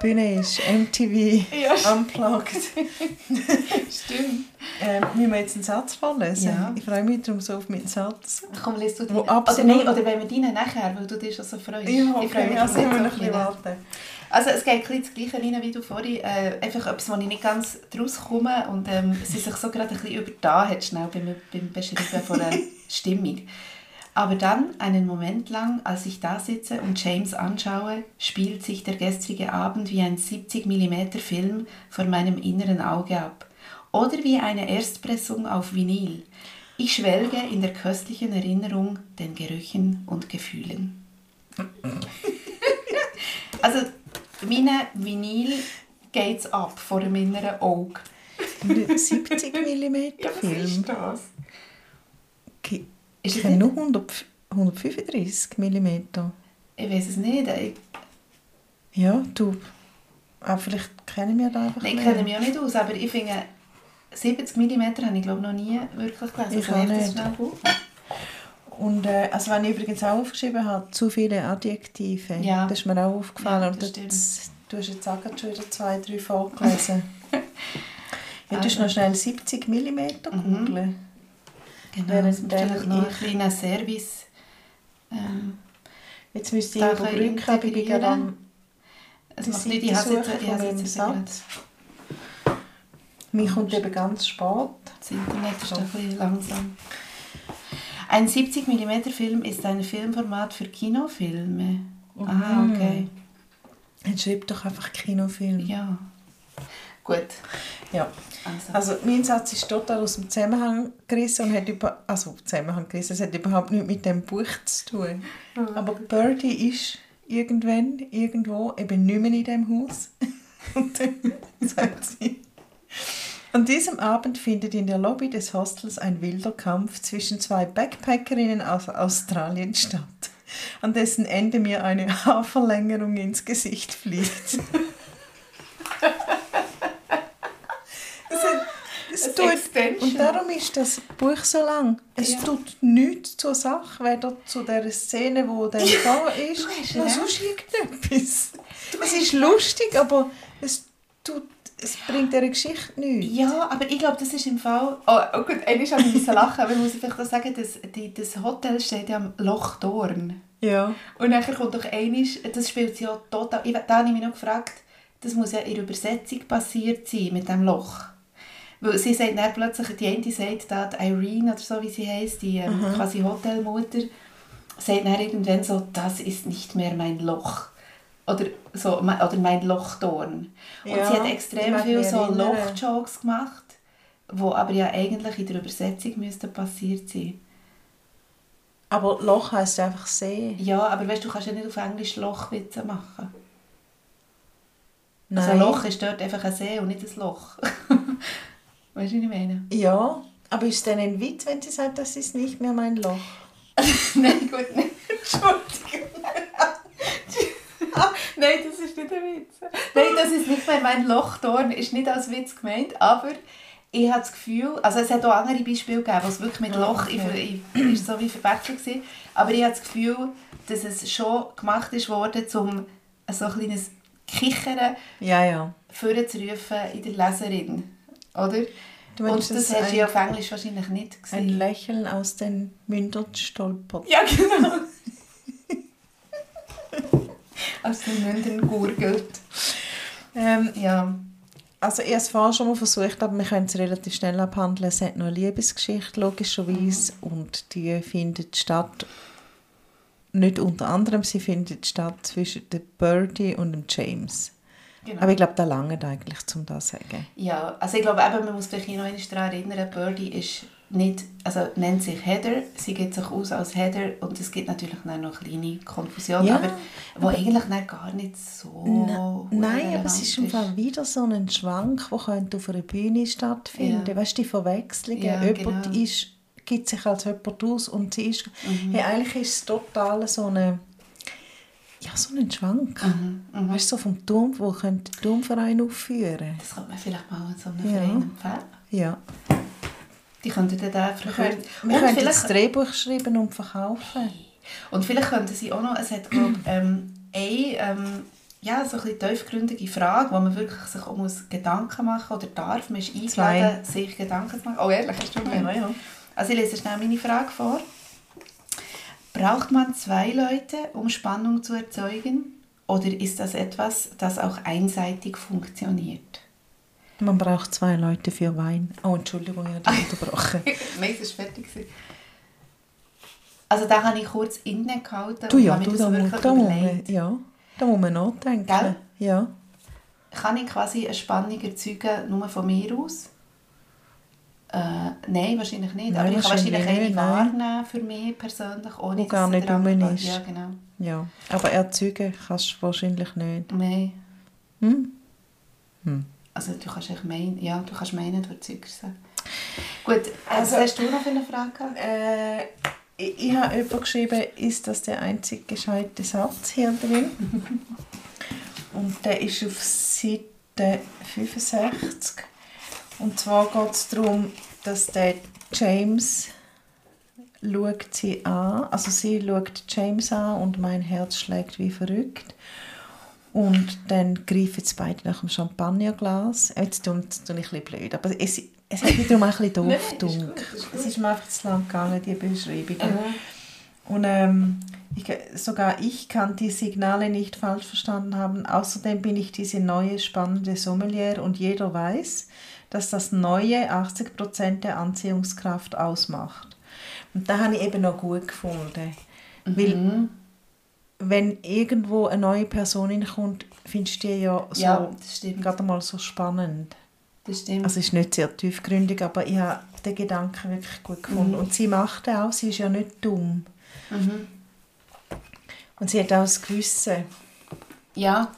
Bühne ist MTV Ja. unplugged. Stimmt. ähm, müssen wir jetzt einen Satz vorlesen? Ja. Ich freue mich darum so auf meinen Satz. Komm, lies du deinen. Oder, nein, oder wenn wir deinen nachher, weil du dich schon so freust. Ja, ich freue okay, mich also wir noch ein auch bisschen warten. Also es geht ein bisschen das Gleiche rein, wie du vorhin. Äh, einfach etwas, wo ich nicht ganz draus komme und ähm, sie sich so gerade ein bisschen übertan hat, schnell beim, beim Beschreiben von der Stimmung. Aber dann, einen Moment lang, als ich da sitze und James anschaue, spielt sich der gestrige Abend wie ein 70 mm Film vor meinem inneren Auge ab. Oder wie eine Erstpressung auf Vinyl. Ich schwelge in der köstlichen Erinnerung, den Gerüchen und Gefühlen. Also, meine Vinyl geht's ab vor dem inneren Auge. Ein 70 mm Film. das? Ki- Ist Ich das kenne nicht? nur 100, 135 mm. Ich weiß es nicht. Ich, Ja, du. Aber vielleicht kennen wir da einfach ich mehr. kenne mich auch nicht aus, aber ich finde, 70 mm habe ich glaube noch nie wirklich gelesen. Ich Also, auch ich das nicht. schnell. Und äh, also wenn ich übrigens auch aufgeschrieben habe, zu viele Adjektive, Ja. das ist mir auch aufgefallen. Ja, und das das, du hast jetzt auch schon wieder zwei, drei vorgelesen. ja, du hast Also. noch schnell 70 mm googeln. Genau, Während das ist noch ein kleiner Service. Ähm, Jetzt müsste ich überbrücken, aber ich bin gerade am die macht nicht, ich habe jetzt, ich habe jetzt. Satz. Mir kommt eben ganz spät. Das Internet ist ein bisschen langsam. Ein 70 mm Film ist ein Filmformat für Kinofilme. Ah, okay. Jetzt schreib doch einfach Kinofilm. Ja. Gut. Ja. Also. Also mein Satz ist total aus dem Zusammenhang gerissen und hat über, also Zusammenhang gerissen, es hat überhaupt nichts mit dem Buch zu tun. Aber Birdie ist irgendwann, irgendwo, eben nicht mehr in dem Haus. und dann sagt sie, an diesem Abend findet in der Lobby des Hostels ein wilder Kampf zwischen zwei Backpackerinnen aus Australien statt, an dessen Ende mir eine Haarverlängerung ins Gesicht fliegt. Es tut, und darum ist das Buch so lang. Es Ja. tut nichts zur Sache, weder zu der Szene, wo dann da ist, noch sonst irgendetwas. Es ist lustig, aber es, tut, es bringt der Geschichte nichts. Ja, aber ich glaube, das ist im Fall... Oh, oh gut, eigentlich habe ich müssen lachen, aber ich muss vielleicht auch sagen, dass die, das Hotel steht ja am Loch Dorn. Ja. Und dann kommt doch einisch, das spielt sie ja total... Ich, da habe ich mich noch gefragt, das muss ja in der Übersetzung passiert sein, mit dem Loch. Weil sie sagt dann plötzlich, die eine sagt da, die Irene oder so, wie sie heisst, die ähm, quasi Hotelmutter, sagt dann irgendwann so, das ist nicht mehr mein Loch. Oder, so, oder mein Lochtorn. Und Ja, sie hat extrem viel so. Lochjokes gemacht, wo aber ja eigentlich in der Übersetzung müssten passiert sein. Aber Loch heisst einfach See. Ja, aber weißt du, du kannst ja nicht auf Englisch Lochwitze machen. Nein. Also ein Loch ist dort einfach ein See und nicht ein Loch. weißt du, was ich meine? Ja, aber ist es denn ein Witz, wenn sie sagt, das ist nicht mehr mein Loch? Nein, gut, nicht. Entschuldigung. Nein, das ist nicht ein Witz. Nein, das ist nicht mehr mein Lochtorn, ist nicht als Witz gemeint, aber ich habe das Gefühl, also es hat auch andere Beispiele gegeben, wo es wirklich mit Loch okay. ich, ich, so wie verwechselt war, aber ich habe das Gefühl, dass es schon gemacht ist worden, um so ein kleines Kichern Ja, ja. vorzurufen in der Leserin, oder? Du Und meinst, das dass hast du ein- auf Englisch wahrscheinlich nicht Ein gesehen. Lächeln aus den Mündern stolpert. Ja, genau. Aus den Mündern gurgelt. Ähm, Ja. also ich habe es vorher schon mal versucht, aber wir können es relativ schnell abhandeln. Es hat noch eine Liebesgeschichte, logischerweise. Und die findet statt, nicht unter anderem, sie findet statt zwischen der Birdie und dem James. Genau. Aber ich glaube, da lange eigentlich, um das zu sagen. ja, also ich glaube eben, man muss vielleicht noch einmal daran erinnern, Birdie ist nicht, also nennt sich Heather, sie gibt sich aus als Heather und es gibt natürlich dann noch kleine Konfusion, Ja. aber wo eigentlich dann gar nicht so Nein, aber es ist im Fall wieder so ein Schwank, der könnte auf einer Bühne stattfinden Ja. Weißt du, die Verwechslungen. Ja, jemand genau. ist, gibt sich als jemand aus und sie ist... Hey, eigentlich ist es total so eine... Ja, so ein Schwank. Mhm, Weißt du, so vom Turm, wo könnte der Turmverein aufführen Das könnte man vielleicht mal so einem Ja. Verein empfehlen. Ja. Die könnten dann da Wir verkaufen. wir Und vielleicht- das Drehbuch schreiben und verkaufen. Und vielleicht könnten sie auch noch, es hat glaube ähm, eine ähm, ja, so ein bisschen tiefgründige Frage, wo man wirklich sich auch muss Gedanken machen oder darf. Man ist eingeladen, sich Gedanken zu machen. Oh ehrlich, hast du Ja, ja. Also ich lese schnell meine Frage vor. Braucht man zwei Leute, um Spannung zu erzeugen? Oder ist das etwas, das auch einseitig funktioniert? Man braucht zwei Leute für Wein. Oh, Entschuldigung, ich habe dich unterbrochen. Es war fertig. Also da habe ich kurz innegehalten Du und ja, habe mir du, das wirklich da, muss überlegt. man, ja, da muss man nachdenken. Gell? Ja. Kann ich quasi eine Spannung erzeugen, nur von mir aus? Äh, nein, wahrscheinlich nicht. Nein, Aber ich kann wahrscheinlich eine wahrnehmen für mich persönlich, ohne Wo gar nicht andere- ist. Ja, genau. ja. Aber erzeugen kannst du wahrscheinlich nicht. Nein. Hm? Also du kannst echt meinen, ja, du kannst meinen, du erzeugst sie. Gut, also, Also- was hast du noch für eine Frage? Äh, ich, ich habe geschrieben, ist das der einzige gescheite Satz hier drin? Und der ist auf Seite 65. Und zwar geht es darum, dass der James schaut sie an, also sie schaut James an und mein Herz schlägt wie verrückt. Und dann greifen sie beide nach dem Champagnerglas. Jetzt tue ich ein bisschen blöd, aber es, es hat mich darum auch ein bisschen doof gut. Es ist mir einfach zu lang gegangen, die Beschreibung. Aha. Und ähm, ich, sogar ich kann die Signale nicht falsch verstanden haben. Außerdem bin ich diese neue spannende Sommelier und jeder weiß, dass das neue 80% der Anziehungskraft ausmacht. Und da habe ich eben noch gut gefunden. Weil, wenn irgendwo eine neue Person hineinkommt, findest du die ja so Ja, gerade mal so spannend. Das stimmt. Also es ist nicht sehr tiefgründig, aber ich habe den Gedanken wirklich gut gefunden. Und sie macht den auch, sie ist ja nicht dumm. Und sie hat auch das Gewissen. ja,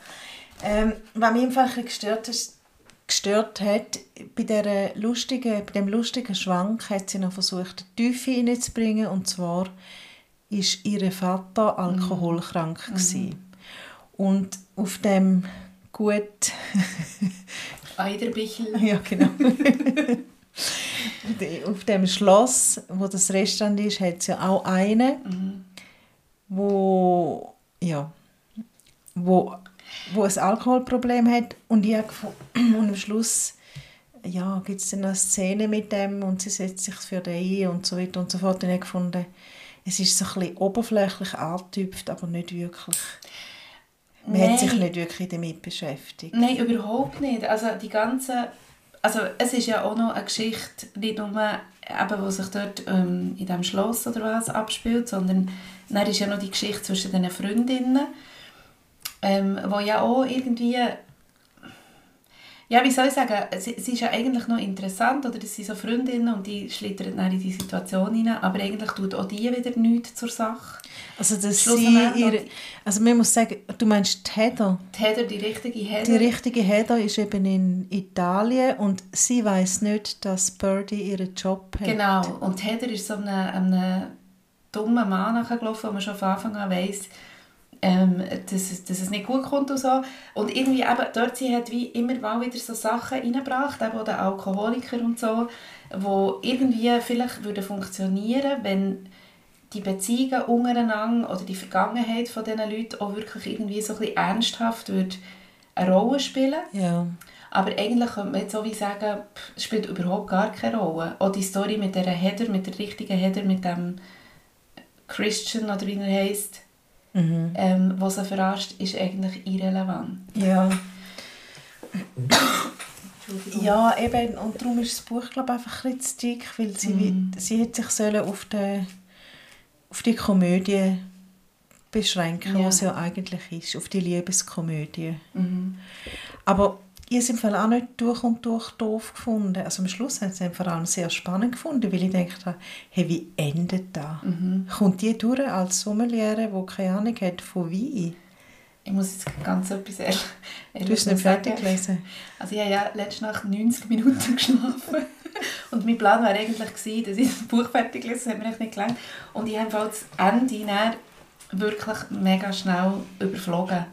Ähm, was mich einfach gestört, ist, gestört hat, bei, der lustigen, bei dem lustigen Schwank hat sie noch versucht, die Tiefe reinzubringen. Und zwar ist ihr Vater alkoholkrank. gewesen. Und auf dem gut Eiderbichel. Ja, genau. Auf dem Schloss, wo das Restaurant ist, hat es ja auch einen, wo, ja, wo, wo ein Alkoholproblem hat. Und, ich und am Schluss ja, gibt es dann eine Szene mit dem und sie setzt sich für den ein und so weiter und so fort. Und ich habe gefunden, es ist so ein bisschen oberflächlich angetüpft, aber nicht wirklich. Man Nein. hat sich nicht wirklich damit beschäftigt. Nein, überhaupt nicht. Also die ganze, also es ist ja auch noch eine Geschichte, nicht nur eben, wo sich dort ähm, in diesem Schloss oder was abspielt, sondern dann ist ja noch die Geschichte zwischen den Freundinnen, ähm, wo ja auch irgendwie, ja wie soll ich sagen, sie, sie ist ja eigentlich noch interessant, oder das sind so Freundinnen und die schlittern dann in die Situation hinein, aber eigentlich tut auch die wieder nichts zur Sache. Also, dass sie ihre, also man muss sagen, du meinst die Heather. Die Heather, die richtige Heather, Die richtige Heather ist eben in Italien und sie weiß nicht, dass Birdie ihren Job hat. Genau, und Heather ist so einem, einem dummen Mann nachgelaufen, wo man schon von Anfang an weiss, ähm, dass, es- dass es nicht gut kommt und so. Und irgendwie eben, dort sie hat wie immer mal wieder so Sachen reingebracht, eben auch der Alkoholiker und so, wo irgendwie vielleicht würden funktionieren, wenn die Beziehungen untereinander oder die Vergangenheit von diesen Leuten auch wirklich irgendwie so ein bisschen ernsthaft würde eine Rolle spielen. Ja. Aber eigentlich könnte man jetzt so wie sagen, es spielt überhaupt gar keine Rolle. Auch die Story mit der Header, mit der richtigen Header, mit dem Christian oder wie er heisst, Mhm. ähm, was er verarscht, ist eigentlich irrelevant. Ja. Ja, eben, und darum ist das Buch, glaube ich, einfach ein bisschen zu dick, weil sie, wie- sie hätte sich sollen auf, die, auf die Komödie beschränken, Ja. was ja eigentlich ist, auf die Liebeskomödie. Mhm. Aber ich es im Fall auch nicht durch und durch doof gefunden. Also am Schluss habe ich es vor allem sehr spannend gefunden, weil ich dachte, hey, wie endet das? Mhm. Kommt die durch als Sommeliere, die keine Ahnung hat von Wein? Ich muss jetzt ganz etwas ehrlich, Du hast es nicht fertig gelesen. Also ich habe ja letzte Nacht 90 Minuten geschlafen. Und mein Plan wäre eigentlich gewesen, dass ich das Buch fertig lese, das hat mir nicht gelangt. Und ich habe das Ende wirklich mega schnell überflogen.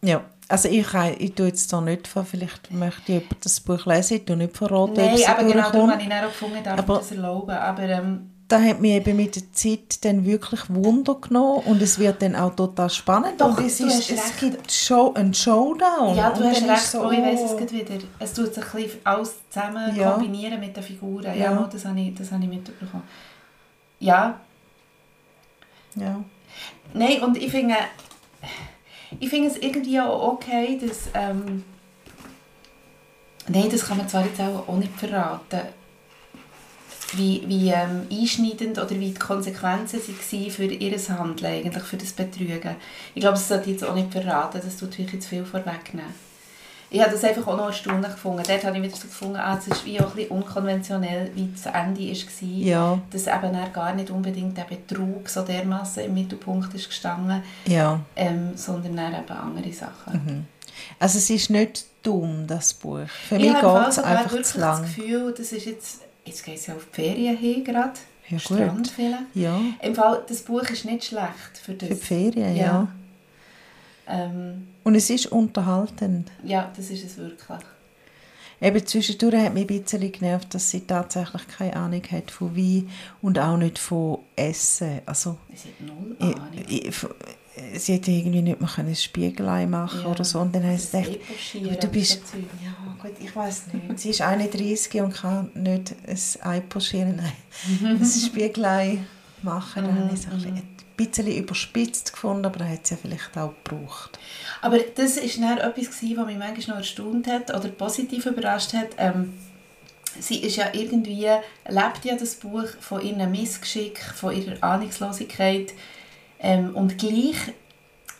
Ja, also ich, ich tue jetzt da nicht von, vielleicht möchte jemand das Buch lesen, ich tue nicht verraten, Nein, ob es aber genau darum habe ich auch gefunden, ich darf Aber- mir das erlauben. Aber ähm, Da hat mich eben mit der Zeit dann wirklich Wunder genommen und es wird dann auch total spannend. Doch, und es, ist, es gibt Show, einen Showdown. ja, du hast recht, so, oh, ich weiss es oh. gerade wieder. Es tut sich ein bisschen alles zusammen Ja. kombinieren mit den Figuren. Ja, Ja. mal, das, habe ich, das habe ich mitbekommen. Ja, Ja. Nein, und ich finde, ich finde es irgendwie auch okay, dass, ähm, nein, das kann man zwar jetzt auch, nicht verraten, wie, wie ähm, einschneidend oder wie die Konsequenzen waren für ihr Handeln, eigentlich für das Betrügen. Ich glaube, das sollte jetzt auch nicht verraten, das tut wirklich zu viel vorwegnehmen. Ich habe das einfach auch noch erstaunlich gefunden. Dort habe ich wieder so gefunden, ah, es ist wie auch ein bisschen unkonventionell, wie das Ende war. Ja, Dass eben dann gar nicht unbedingt der Betrug so dermaßen im Mittelpunkt ist gestanden, ja. ähm, sondern dann eben andere Sachen. Also es ist nicht dumm, das Buch. Für Ich mich habe geht es einfach zu lang. das Gefühl, das ist jetzt, jetzt geht es ja auf die Ferien hin gerade, Ja, Strand vielleicht. Ja, Im Fall, das Buch ist nicht schlecht für das. für die Ferien, ja. Ja. Ähm, Und es ist unterhaltend. ja, das ist es wirklich. Eben zwischendurch hat mich ein bisschen genervt, dass sie tatsächlich keine Ahnung hat von Wein und auch nicht von Essen. Also, Es hat null ich, Ahnung. ich, sie hätte irgendwie nicht mehr ein Spiegelei machen Ja, oder so. Und dann ich gedacht, Epochieren aber du bist... so. Ja, gut, ich weiß nicht. Sie ist 31 und kann nicht ein Ei pochieren. Nein, das Spiegelei... machen. Mhm. habe ich es ein bisschen überspitzt gefunden, aber er hat es ja vielleicht auch gebraucht. Aber das war dann etwas, was mich manchmal noch erstaunt hat oder positiv überrascht hat. Ähm, sie ist ja irgendwie, lebt ja das Buch von ihrem Missgeschick, von ihrer Ahnungslosigkeit ähm, und gleich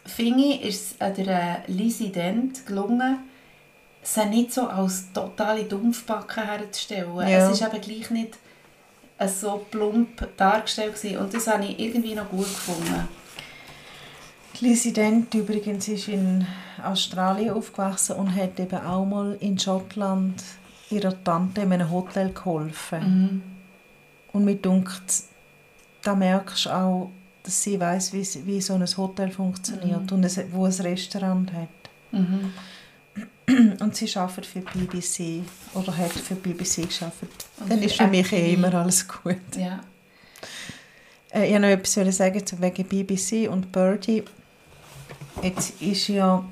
finde ich, ist es der Lizzie Dent gelungen, sie nicht so als totale Dumpfbacke herzustellen. Ja. Es ist eben gleich nicht so plump dargestellt gewesen. und das habe ich irgendwie noch gut gefunden. Lizzie Dent übrigens ist in Australien aufgewachsen und hat eben auch mal in Schottland ihrer Tante in einem Hotel geholfen. Mhm. Und mir denkt, da merkst du auch, dass sie weiß, wie, wie so ein Hotel funktioniert mhm. und es, wo ein Restaurant hat. Mhm. Und sie arbeitet für die BBC oder hat für die BBC gearbeitet. Dann ist für mich eh immer alles gut. Ja. Äh, ich wollte noch etwas sagen wegen BBC und Birdie. Jetzt ist ja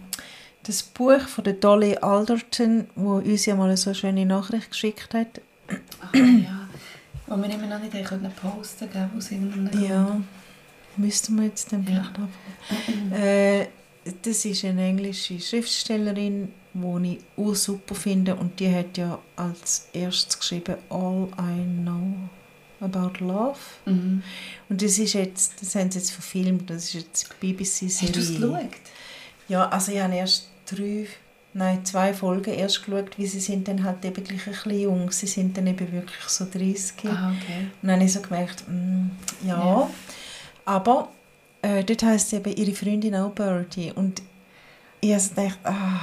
das Buch von der Dolly Alderton, wo uns ja mal so eine schöne Nachricht geschickt hat. Ach ja, wo wir immer noch nicht können posten konnten, aus irgendeinem Ja, müssten wir jetzt dann vielleicht ja. äh, Das ist eine englische Schriftstellerin, die ich auch super finde und die hat ja als erstes geschrieben «All I Know About Love». Mhm. Und das ist jetzt, das haben sie jetzt verfilmt, das ist jetzt BBC-Serie. Hast du es geschaut? Ja, also ich habe erst drei, nein, zwei Folgen erst geschaut, weil sie sind dann halt eben gleich ein bisschen jung. Sie sind dann eben wirklich so 30. Ah, okay. Und dann habe ich so gemerkt, mm, ja. ja. Aber äh, dort heisst eben ihre Freundin auch Birdie. Und ich habe so gedacht, ah,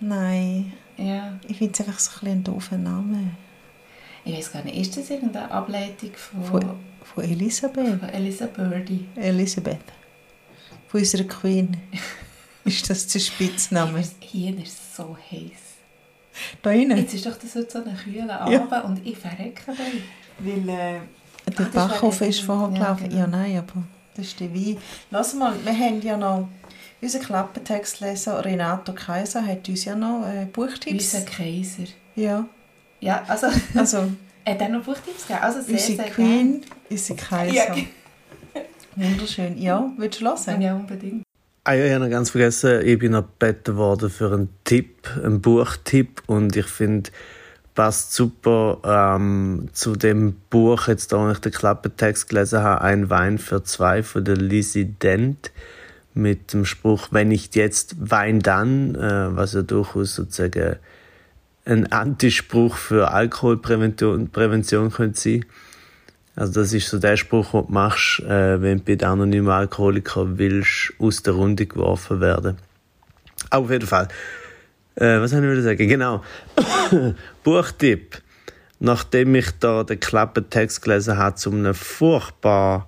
nein. Ja. Ich finde es einfach so ein, ein doofer Name. Ich weiß gar nicht, ist das irgendeine Ableitung von... Von, von Elisabeth? Von Elisabeth. Elisabeth. Von unserer Queen. Ist das der Spitzname? Hier ist so heiß. Da innen? Jetzt ist doch das heute so ein kühler Abend ja. und ich verrecke dabei. Weil äh, der Ach, Backofen ist vorher gelaufen. Ja, genau. ja, nein, aber das ist der Wein. Lass mal, wir haben ja noch... Unser Klappentextleser Renato Kaiser hat uns ja noch äh, Buchtipps. Unser Kaiser. Ja. Ja, also... also hat er noch Buchtipps gegeben? Also sehr, unsere sehr Queen, unser Kaiser. Ja. Wunderschön. Ja, willst du hören? Ja, unbedingt. Ah ja, ich habe noch ganz vergessen, ich bin noch gebeten worden für einen Tipp, einen Buchtipp und ich finde, passt super ähm, zu dem Buch, jetzt da, ich den Klappentext gelesen habe, Ein Wein für zwei von der Lizzie Dent mit dem Spruch, wenn nicht jetzt, Wein dann, äh, was ja durchaus sozusagen ein Antispruch für Alkoholprävention Prävention könnte sein. Also das ist so der Spruch, den du machst, äh, wenn du bei den anonymen Alkoholiker willst, aus der Runde geworfen werden. Aber auf jeden Fall. Äh, was soll ich sagen? Genau. Buchtipp. Nachdem ich da den Klappentext gelesen habe zu einem furchtbar,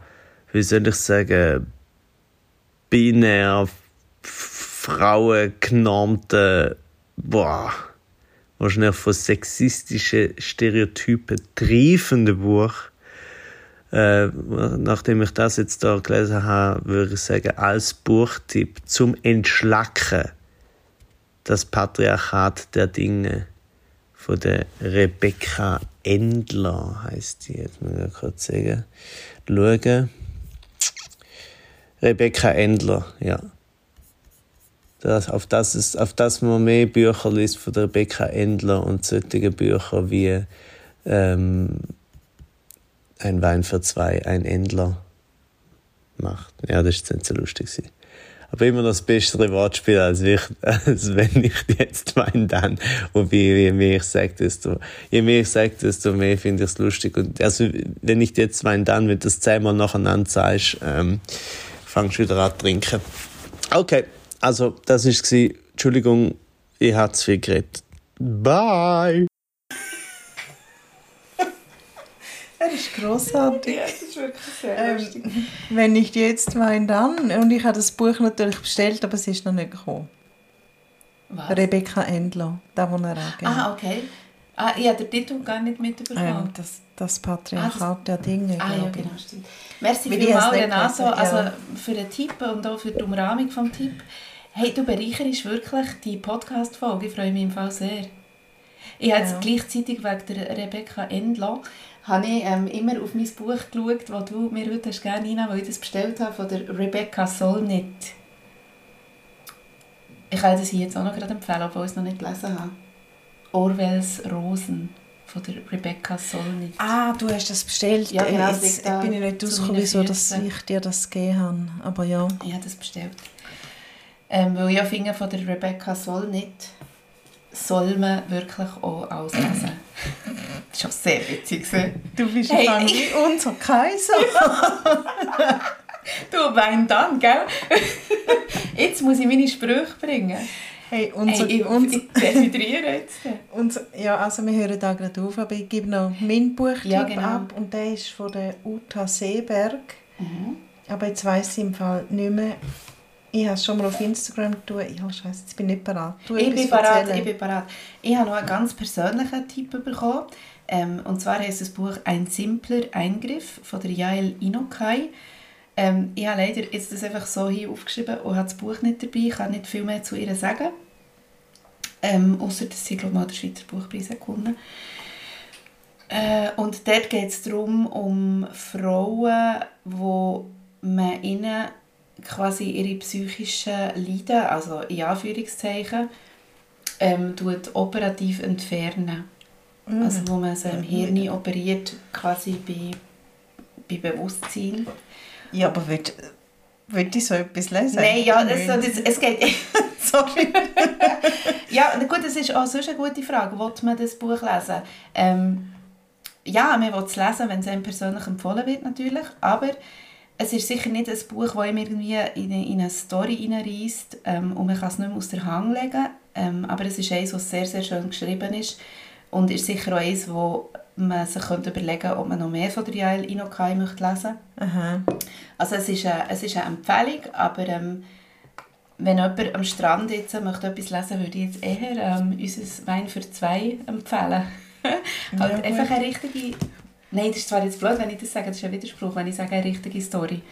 wie soll ich sagen, binär, frauengenormten, boah, wahrscheinlich von sexistischen Stereotypen triefenden Buch, äh, nachdem ich das jetzt da gelesen habe, würde ich sagen, als Buchtipp zum Entschlacken das Patriarchat der Dinge von der Rebecca Endler heißt die, jetzt muss ich kurz sagen. Schauen. Rebecca Endler, ja. Das, auf, das ist, auf das man mehr Bücher liest von der Rebecca Endler und solche Bücher wie ähm, ein Wein für zwei, ein Endler macht. Ja, das ist nicht so lustig. Aber immer noch das bessere Wortspiel, als, ich, als wenn ich jetzt Wein dann. Wobei, je mehr ich sage, desto, je mehr ich sage, desto mehr finde ich es lustig. Und also, wenn ich jetzt Wein dann, wenn das zehnmal nacheinander sagst, ähm, fangst du wieder an zu trinken. Okay, also, das war, Entschuldigung, ich habe zu viel geredet. Bye! Er ist grossartig. Ja, das ist wirklich sehr ähm, lustig. Wenn nicht jetzt, mein dann. Und ich habe das Buch natürlich bestellt, aber es ist noch nicht gekommen. Was? Rebecca Endler, da wo er angegeben Ah, okay. Ah, ich habe den Titel gar nicht mitbekommen. Ähm, das, das Patriarchat ah, das, der Dinge. Ah, ja, genau, stimmt. Merci vielmals, Renato, ja. also für den Tipp und auch für die Umrahmung des Tipp. Hey, du bereicherst wirklich die Podcast-Folge. Ich freue mich im Fall sehr. Ich habe ja. gleichzeitig wegen der Rebecca Endler habe ich ähm, immer auf mein Buch geschaut, das du mir heute hast gerne rein, weil ich das bestellt habe, von der Rebecca Solnit. Ich kann das hier jetzt auch noch gerade empfehlen, obwohl ich es noch nicht gelesen habe. Orwells Rosen von der Rebecca Solnit. Ah, du hast das bestellt. Ja, genau, Jetzt liegt da bin ich nicht rausgekommen, wieso dass ich dir das gegeben habe. Aber ja. Ich habe das bestellt. Ähm, weil ich finde, von der Rebecca Solnit soll man wirklich auch auslesen. das ist auch sehr witzig. Du bist Hey, ich- wie unser Kaiser. Du, wein dann, gell? Jetzt muss ich meine Sprüche bringen. Hey, unser, Hey, ich, ich definiere jetzt. unser, ja, also wir hören da gerade auf, aber ich gebe noch meinen Buchtipp Ja, genau. ab und der ist von der Uta Seeberg. Mhm. Aber jetzt weiss ich im Fall nicht mehr. Ich habe es schon mal auf Instagram getan. Ja, scheiße, jetzt bin ich nicht bereit. Du Ich bin parat, erzählen. ich bin parat. Ich habe noch einen ganz persönlichen Tipp bekommen. Ähm, und zwar heißt das Buch «Ein simpler Eingriff» von der Yael Inokai. Ähm, ich habe leider jetzt das einfach so hier aufgeschrieben und habe das Buch nicht dabei. Ich kann nicht viel mehr zu ihr sagen. Ähm, Außer dass sie, glaube ich, mal den Schweizer Buchpreis gewonnen äh, Und dort geht es darum, um Frauen, wo man ihnen quasi ihre psychischen Leiden, also in Anführungszeichen, ähm, tut operativ entfernen. Mhm. Also wo man so im Hirn operiert, quasi bei, bei Bewusstsein. Ja, aber willst, willst du so etwas lesen? Nein, ja, es, Nein. es, geht... Sorry. ja, na gut, das ist auch sonst eine gute Frage. Will man das Buch lesen? Ähm, ja, man will es lesen, wenn es einem persönlich empfohlen wird, natürlich. Aber es ist sicher nicht ein Buch, das einem irgendwie in eine, in eine Story hineinreisst ähm, und man kann es nicht mehr aus der Hand legen. Ähm, aber es ist eines, das sehr, sehr schön geschrieben ist und ist sicher auch eines, wo man sich könnte überlegen könnte, ob man noch mehr von der Yael Inokai möchte lesen Aha. Also es ist eine, es ist eine Empfehlung, aber ähm, wenn jemand am Strand jetzt möchte etwas lesen würde ich jetzt eher ähm, unser Wein für zwei empfehlen. halt gut. einfach eine richtige... Nein, das ist zwar jetzt blöd, wenn ich das sage, das ist ein Widerspruch, wenn ich sage, eine richtige Story.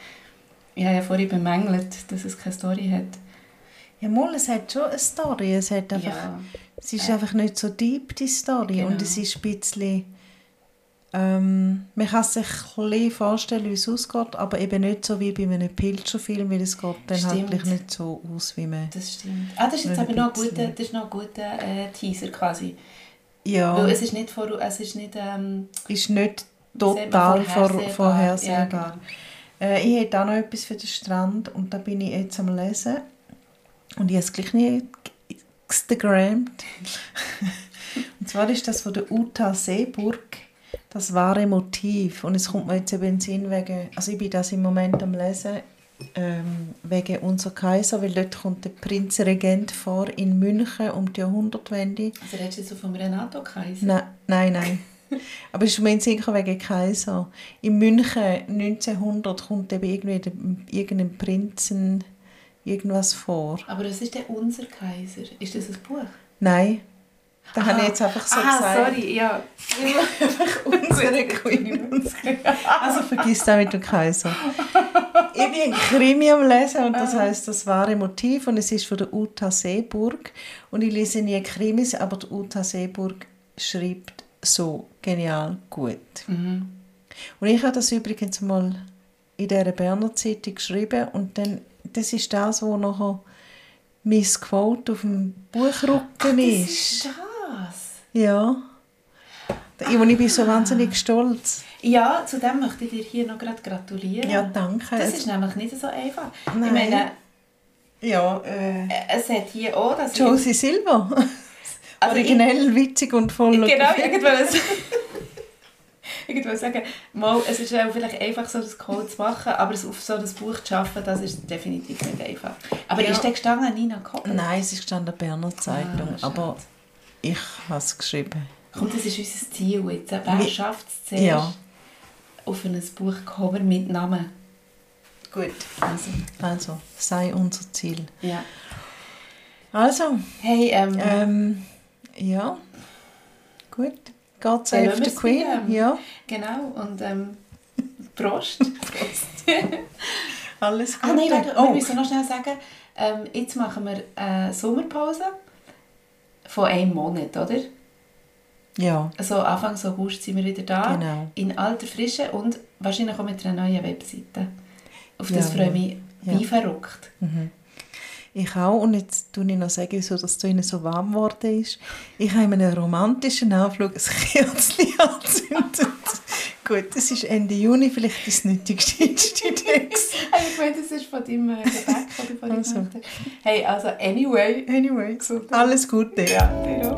Ich habe ja vorhin bemängelt, dass es keine Story hat. Ja, mal, es hat schon eine Story. Es, hat einfach, Ja. Es ist einfach nicht so deep, die Story. Genau. Und es ist ein bisschen... Ähm, man kann sich ein vorstellen, wie es ausgeht, aber eben nicht so wie bei einem Pilcherfilm, weil es geht dann Stimmt. halt nicht so aus, wie man... Das stimmt. Ah, das ist jetzt aber noch ein guter, das ist noch ein guter äh, Teaser quasi. Ja, Weil es ist nicht, vor, es ist nicht ähm, ist nicht total vor, vorhersehbar. vorhersehbar. Ja, Äh, ich hätte auch noch etwas für den Strand und da bin ich jetzt am Lesen. Und ich habe es gleich nie Instagrammt. und zwar ist das von der Uta Seeburg, das wahre Motiv. Und es kommt mir jetzt eben in den Sinn wegen, also ich bin das im Moment am Lesen, ähm, wegen unser Kaiser, weil dort kommt der Prinzregent vor in München um die Jahrhundertwende. Also redest du jetzt so vom Renato Kaiser? Nein, nein, nein. Aber es ist mir in den Sinn wegen Kaiser. In München 1900 kommt eben irgendwie der, irgendein Prinzen irgendwas vor. Aber was ist denn unser Kaiser? Ist das ein Buch? Nein, da habe ich jetzt einfach so ah, gesagt. sorry, ja. Unsere Queen. also vergiss das mit dem Kaiser. Ich bin ein Krimi am Lesen und das heißt das wahre Motiv und es ist von der Uta Seeburg und ich lese nie Krimis, aber die Uta Seeburg schreibt so genial gut. Mhm. Und ich habe das übrigens mal in dieser Berner Zeitung geschrieben und dann, das ist das, wo nachher mein Quote auf dem Buchrücken Das ist. ist das. Ja. Ich, und ich bin so wahnsinnig stolz. Ja, zu dem möchte ich dir hier noch gerade gratulieren. Ja, danke. Das ist nämlich nicht so einfach. Nein. Ich meine, Ja, äh, äh, es hat hier auch... Dass Josie Silver. Also ich- Originell, witzig und voll. Genau, irgendwas. Ich würde sagen, mal, es ist auch vielleicht einfach so, das Code zu machen, aber es auf so das Buch zu schaffen, das ist definitiv nicht einfach. Aber Ja. ist der gestanden Nina Koppel? Nein, es ist gestanden Berner Zeitung, Ah, aber ich habe es geschrieben. Komm, das ist unser Ziel jetzt. Wer schafft es zuerst Ja. auf ein Buchcover mit Namen? Gut. Also, Also, sei unser Ziel. ja. Also, Hey, ähm, ähm, ja. Gut. God save the Queen. dem. Ja, genau. Und ähm, Prost. alles ah gut. nein, warte, wir oh, müssen noch schnell sagen, ähm, jetzt machen wir eine Sommerpause von einem Monat, oder? Ja. Also Anfang August sind wir wieder da. Genau. In alter Frische und wahrscheinlich auch mit einer neuen Webseite. Auf das Ja, freue ich mich ja. wie verrückt. Ich auch. Und jetzt tue ich noch sagen, wieso das drinnen so warm geworden ist. Ich habe in einem romantischen Anflug ein Kerzchen angezündet. Gut, es ist Ende Juni, vielleicht das nötigste Inzidenz. Ich meine, das ist von deinem Gebäck, das du vorhin Also. Hey, also anyway. Anyway, Gesundheit. alles Gute. Ja, genau.